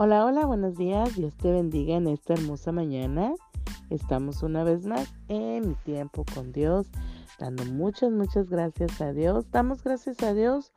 Hola, hola, buenos días. Dios te bendiga en esta hermosa mañana. Estamos una vez más en mi tiempo con Dios, dando muchas, muchas gracias a Dios. Damos gracias a Dios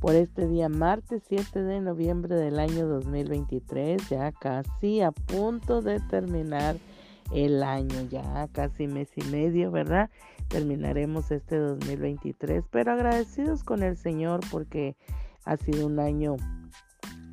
por este día martes 7 de noviembre del año 2023, ya casi a punto de terminar el año, ya casi mes y medio, ¿verdad? Terminaremos este 2023, pero agradecidos con el Señor porque ha sido un año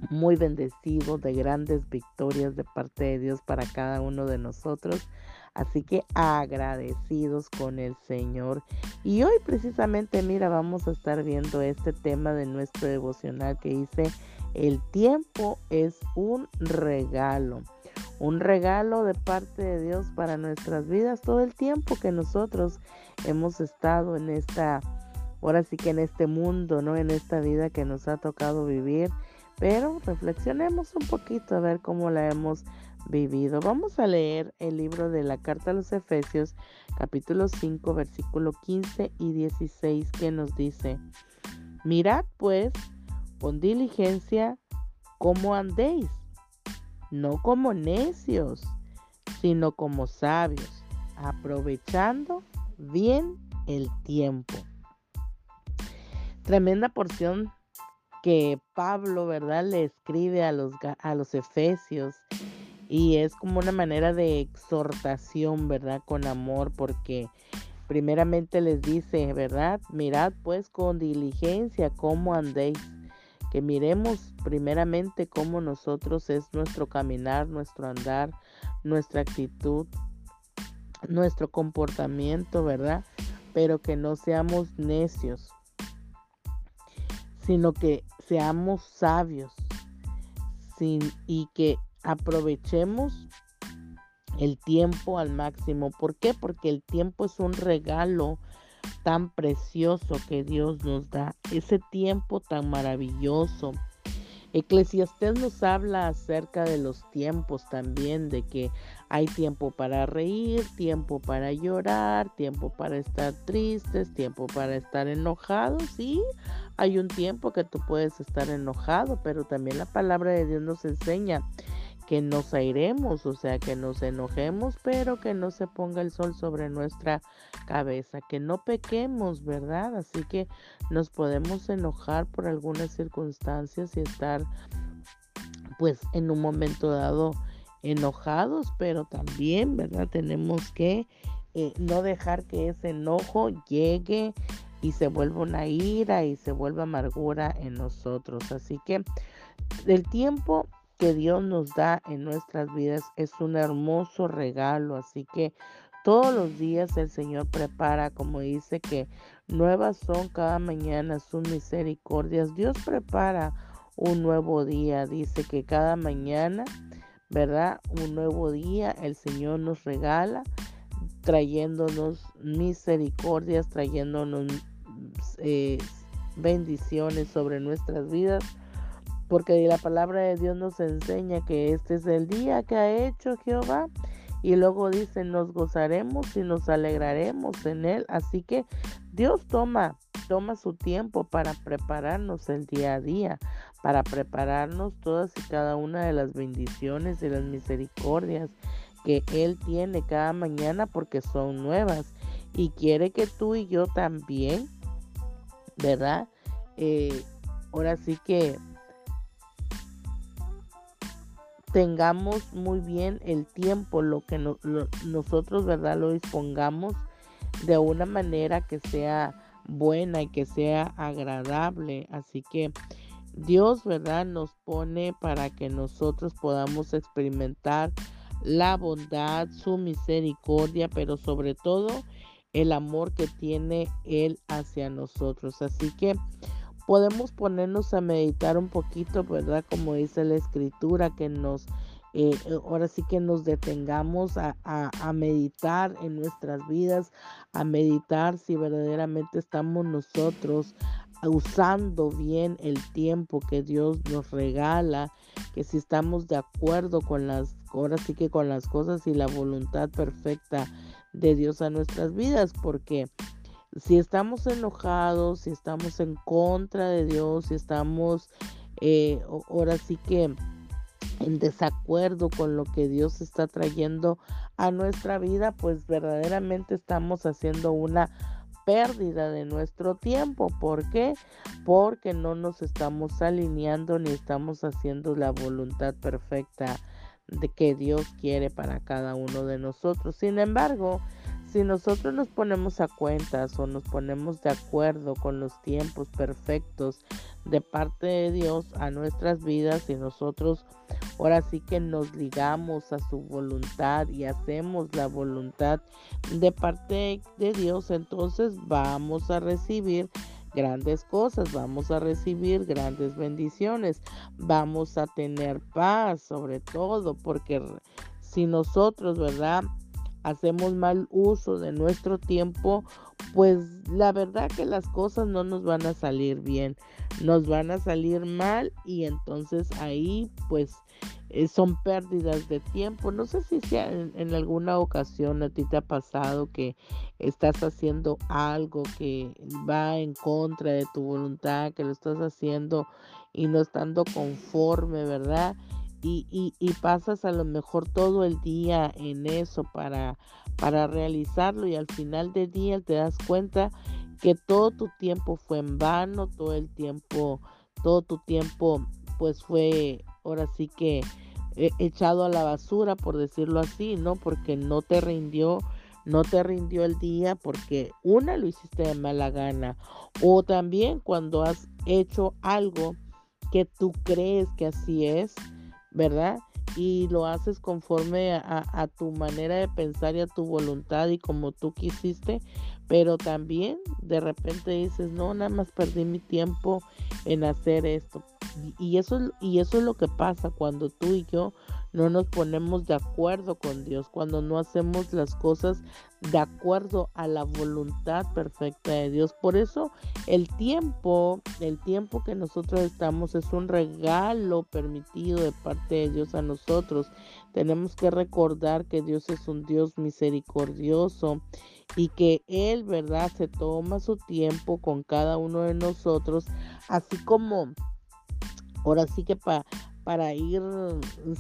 muy bendecido de grandes victorias de parte de Dios para cada uno de nosotros. Así que agradecidos con el Señor. Y hoy precisamente, mira, vamos a estar viendo este tema de nuestro devocional que dice, el tiempo es un regalo. Un regalo de parte de Dios para nuestras vidas. Todo el tiempo que nosotros hemos estado en esta, ahora sí que en este mundo, ¿no? En esta vida que nos ha tocado vivir pero reflexionemos un poquito a ver cómo la hemos vivido. Vamos a leer el libro de la carta a los Efesios, capítulo 5, versículo 15 y 16, que nos dice, mirad pues con diligencia cómo andéis, no como necios, sino como sabios, aprovechando bien el tiempo. Tremenda porción que Pablo, ¿verdad? Le escribe a los, a los efesios y es como una manera de exhortación, ¿verdad? Con amor, porque primeramente les dice, ¿verdad? Mirad pues con diligencia cómo andéis, que miremos primeramente cómo nosotros es nuestro caminar, nuestro andar, nuestra actitud, nuestro comportamiento, ¿verdad? Pero que no seamos necios, sino que seamos sabios sin, y que aprovechemos el tiempo al máximo. ¿Por qué? Porque el tiempo es un regalo tan precioso que Dios nos da. Ese tiempo tan maravilloso Eclesiastés nos habla acerca de los tiempos también, de que hay tiempo para reír, tiempo para llorar, tiempo para estar tristes, tiempo para estar enojados. Sí, hay un tiempo que tú puedes estar enojado, pero también la palabra de Dios nos enseña que nos airemos, o sea, que nos enojemos, pero que no se ponga el sol sobre nuestra cabeza, que no pequemos, ¿verdad? Así que nos podemos enojar por algunas circunstancias y estar pues en un momento dado enojados, pero también, ¿verdad? Tenemos que eh, no dejar que ese enojo llegue y se vuelva una ira y se vuelva amargura en nosotros. Así que el tiempo que Dios nos da en nuestras vidas es un hermoso regalo, así que todos los días el Señor prepara, como dice que nuevas son cada mañana sus misericordias. Dios prepara un nuevo día, dice que cada mañana, ¿verdad? Un nuevo día el Señor nos regala trayéndonos misericordias, trayéndonos eh, bendiciones sobre nuestras vidas porque la palabra de Dios nos enseña que este es el día que ha hecho Jehová. Y luego dice, nos gozaremos y nos alegraremos en él. Así que Dios toma, toma su tiempo para prepararnos el día a día, para prepararnos todas y cada una de las bendiciones y las misericordias que Él tiene cada mañana porque son nuevas. Y quiere que tú y yo también, ¿verdad? Eh, ahora sí que tengamos muy bien el tiempo, lo que nosotros, ¿verdad? Lo dispongamos de una manera que sea buena y que sea agradable. Así que Dios, ¿verdad? Nos pone para que nosotros podamos experimentar la bondad, su misericordia, pero sobre todo el amor que tiene Él hacia nosotros. Así que podemos ponernos a meditar un poquito, ¿verdad? Como dice la escritura, que nos, eh, ahora sí que nos detengamos a, a, meditar en nuestras vidas, a meditar si verdaderamente estamos nosotros usando bien el tiempo que Dios nos regala, que si estamos de acuerdo con las, ahora sí que con las cosas y la voluntad perfecta de Dios a nuestras vidas, porque si estamos enojados, si estamos en contra de Dios, si estamos eh, ahora sí que en desacuerdo con lo que Dios está trayendo a nuestra vida, pues verdaderamente estamos haciendo una pérdida de nuestro tiempo. ¿Por qué? Porque no nos estamos alineando ni estamos haciendo la voluntad perfecta de que Dios quiere para cada uno de nosotros. Sin embargo, si nosotros nos ponemos a cuentas o nos ponemos de acuerdo con los tiempos perfectos de parte de Dios a nuestras vidas y nosotros ahora sí que nos ligamos a su voluntad y hacemos la voluntad de parte de Dios, entonces vamos a recibir grandes cosas, vamos a recibir grandes bendiciones, vamos a tener paz sobre todo, porque si nosotros, ¿verdad? Hacemos mal uso de nuestro tiempo, pues la verdad que las cosas no nos van a salir bien, nos van a salir mal y entonces ahí pues eh, son pérdidas de tiempo. No sé si sea en, alguna ocasión a ti te ha pasado que estás haciendo algo que va en contra de tu voluntad, que lo estás haciendo y no estando conforme, ¿verdad? Y, pasas a lo mejor todo el día en eso para, para realizarlo y al final del día te das cuenta que todo tu tiempo fue en vano, todo el tiempo, todo tu tiempo pues fue ahora sí que eh, echado a la basura por decirlo así, ¿no? Porque no te rindió, no te rindió el día porque una lo hiciste de mala gana o también cuando has hecho algo que tú crees que así es, ¿verdad? Y lo haces conforme a, tu manera de pensar y a tu voluntad y como tú quisiste, pero también de repente dices, no, nada más perdí mi tiempo en hacer esto. Y eso, y eso es lo que pasa cuando tú y yo no nos ponemos de acuerdo con Dios, cuando no hacemos las cosas de acuerdo a la voluntad perfecta de Dios. Por eso el tiempo, el tiempo que nosotros estamos es un regalo permitido de parte de Dios a nosotros. Tenemos que recordar que Dios es un Dios misericordioso y que Él, ¿verdad? Se toma su tiempo con cada uno de nosotros, así como ahora sí que para para ir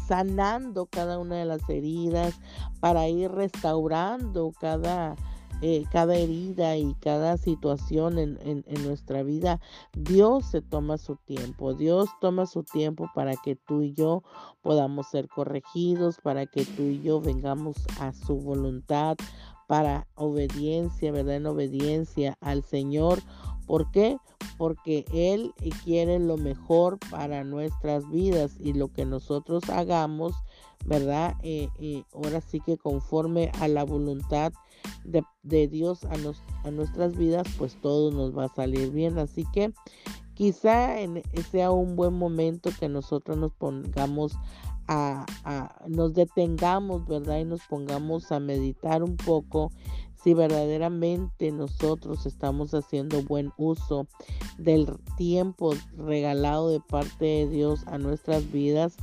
sanando cada una de las heridas, para ir restaurando cada, eh, cada herida y cada situación en, en, nuestra vida. Dios se toma su tiempo, Dios toma su tiempo para que tú y yo podamos ser corregidos, para que tú y yo vengamos a su voluntad, para obediencia, ¿verdad? En obediencia al Señor. ¿Por qué? porque Él quiere lo mejor para nuestras vidas y lo que nosotros hagamos, ¿verdad? Eh, eh, ahora sí que conforme a la voluntad de, Dios a, nuestras vidas, pues todo nos va a salir bien. Así que quizá sea un buen momento que nosotros nos pongamos a, nos detengamos, ¿verdad? Y nos pongamos a meditar un poco si verdaderamente nosotros estamos haciendo buen uso del tiempo regalado de parte de Dios a nuestras vidas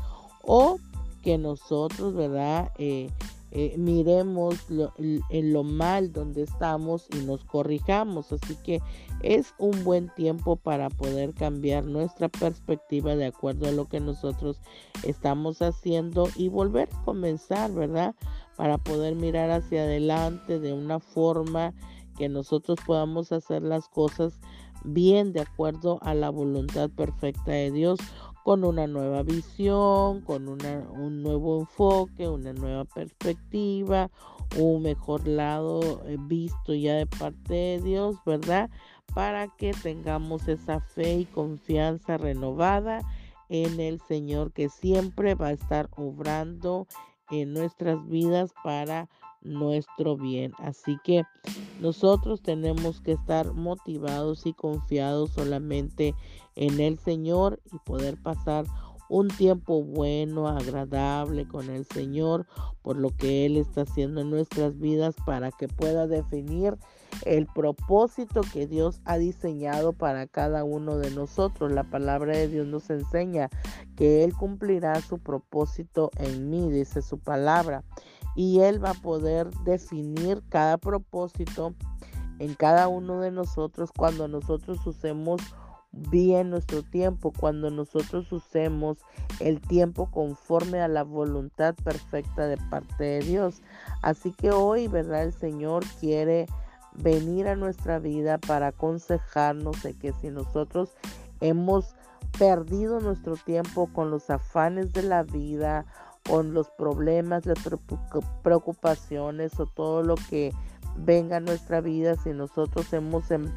o que nosotros, ¿verdad? Eh, eh, miremos en lo mal donde estamos y nos corrijamos. Así que es un buen tiempo para poder cambiar nuestra perspectiva de acuerdo a lo que nosotros estamos haciendo y volver a comenzar, ¿verdad? Para poder mirar hacia adelante de una forma que nosotros podamos hacer las cosas bien de acuerdo a la voluntad perfecta de Dios, con una nueva visión, con un nuevo enfoque, una nueva perspectiva, un mejor lado eh, visto ya de parte de Dios, ¿verdad? Para que tengamos esa fe y confianza renovada en el Señor que siempre va a estar obrando en nuestras vidas para nuestro bien. Así que nosotros tenemos que estar motivados y confiados solamente en el Señor y poder pasar un tiempo bueno, agradable con el Señor por lo que Él está haciendo en nuestras vidas para que pueda definir el propósito que Dios ha diseñado para cada uno de nosotros. La palabra de Dios nos enseña que Él cumplirá su propósito en mí, dice su palabra. Y Él va a poder definir cada propósito en cada uno de nosotros cuando nosotros usemos bien nuestro tiempo cuando nosotros usemos el tiempo conforme a la voluntad perfecta de parte de Dios. Así que hoy, ¿verdad? El Señor quiere venir a nuestra vida para aconsejarnos de que si nosotros hemos perdido nuestro tiempo con los afanes de la vida, con los problemas, las preocupaciones o todo lo que venga a nuestra vida, si nosotros hemos em,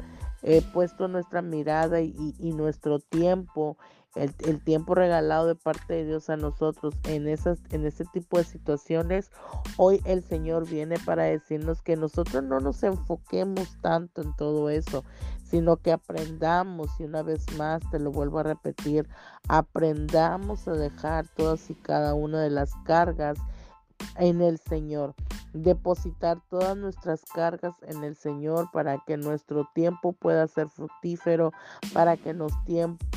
He puesto nuestra mirada y, nuestro tiempo, el, tiempo regalado de parte de Dios a nosotros en, esas, en ese tipo de situaciones. Hoy el Señor viene para decirnos que nosotros no nos enfoquemos tanto en todo eso, sino que aprendamos, y una vez más te lo vuelvo a repetir, aprendamos a dejar todas y cada una de las cargas en el Señor depositar todas nuestras cargas en el Señor para que nuestro tiempo pueda ser fructífero, para que, nos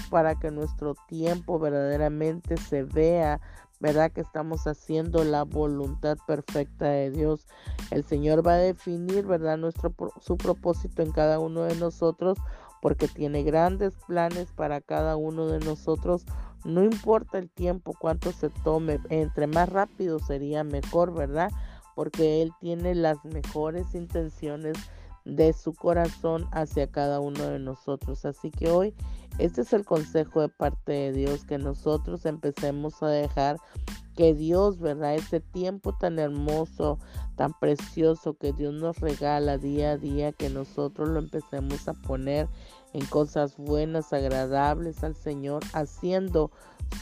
para que nuestro tiempo verdaderamente se vea, ¿verdad? Que estamos haciendo la voluntad perfecta de Dios. El Señor va a definir, ¿verdad? Nuestro, su propósito en cada uno de nosotros porque tiene grandes planes para cada uno de nosotros. No importa el tiempo, cuánto se tome, entre más rápido sería mejor, ¿verdad? porque Él tiene las mejores intenciones de su corazón hacia cada uno de nosotros. Así que hoy este es el consejo de parte de Dios, que nosotros empecemos a dejar que Dios, ¿verdad? Ese tiempo tan hermoso, tan precioso que Dios nos regala día a día, que nosotros lo empecemos a poner en cosas buenas, agradables al Señor, haciendo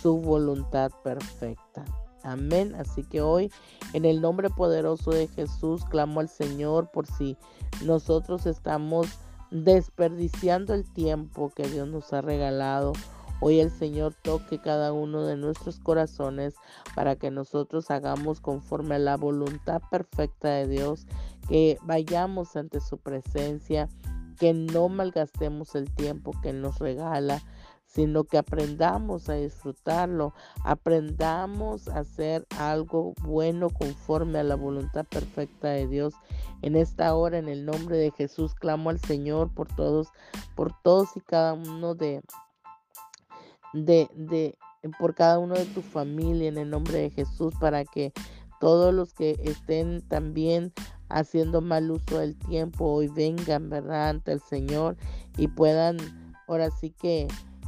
su voluntad perfecta. Amén. Así que hoy, en el nombre poderoso de Jesús, clamo al Señor por si nosotros estamos desperdiciando el tiempo que Dios nos ha regalado. Hoy el Señor toque cada uno de nuestros corazones para que nosotros hagamos conforme a la voluntad perfecta de Dios, que vayamos ante su presencia, que no malgastemos el tiempo que nos regala, sino que aprendamos a disfrutarlo, aprendamos a hacer algo bueno conforme a la voluntad perfecta de Dios. En esta hora, en el nombre de Jesús, clamo al Señor por todos, por todos y cada uno de, de, de, por cada uno de tu familia, en el nombre de Jesús, para que todos los que estén también haciendo mal uso del tiempo hoy vengan, ¿verdad?, ante el Señor y puedan, ahora sí que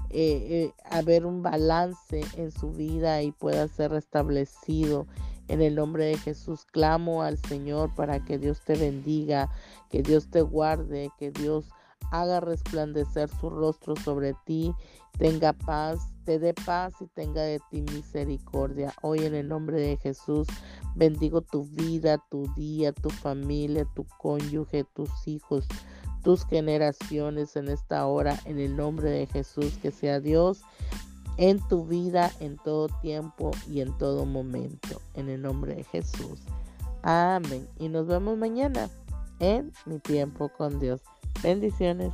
eh, eh, haber un balance en su vida y pueda ser restablecido. En el nombre de Jesús clamo al Señor para que Dios te bendiga, que Dios te guarde, que Dios haga resplandecer su rostro sobre ti, tenga paz, te dé paz y tenga de ti misericordia. Hoy en el nombre de Jesús bendigo tu vida, tu día, tu familia, tu cónyuge, tus hijos, tus generaciones en esta hora, en el nombre de Jesús, que sea Dios en tu vida en todo tiempo y en todo momento, en el nombre de Jesús. Amén. Y nos vemos mañana en mi tiempo con Dios. Bendiciones.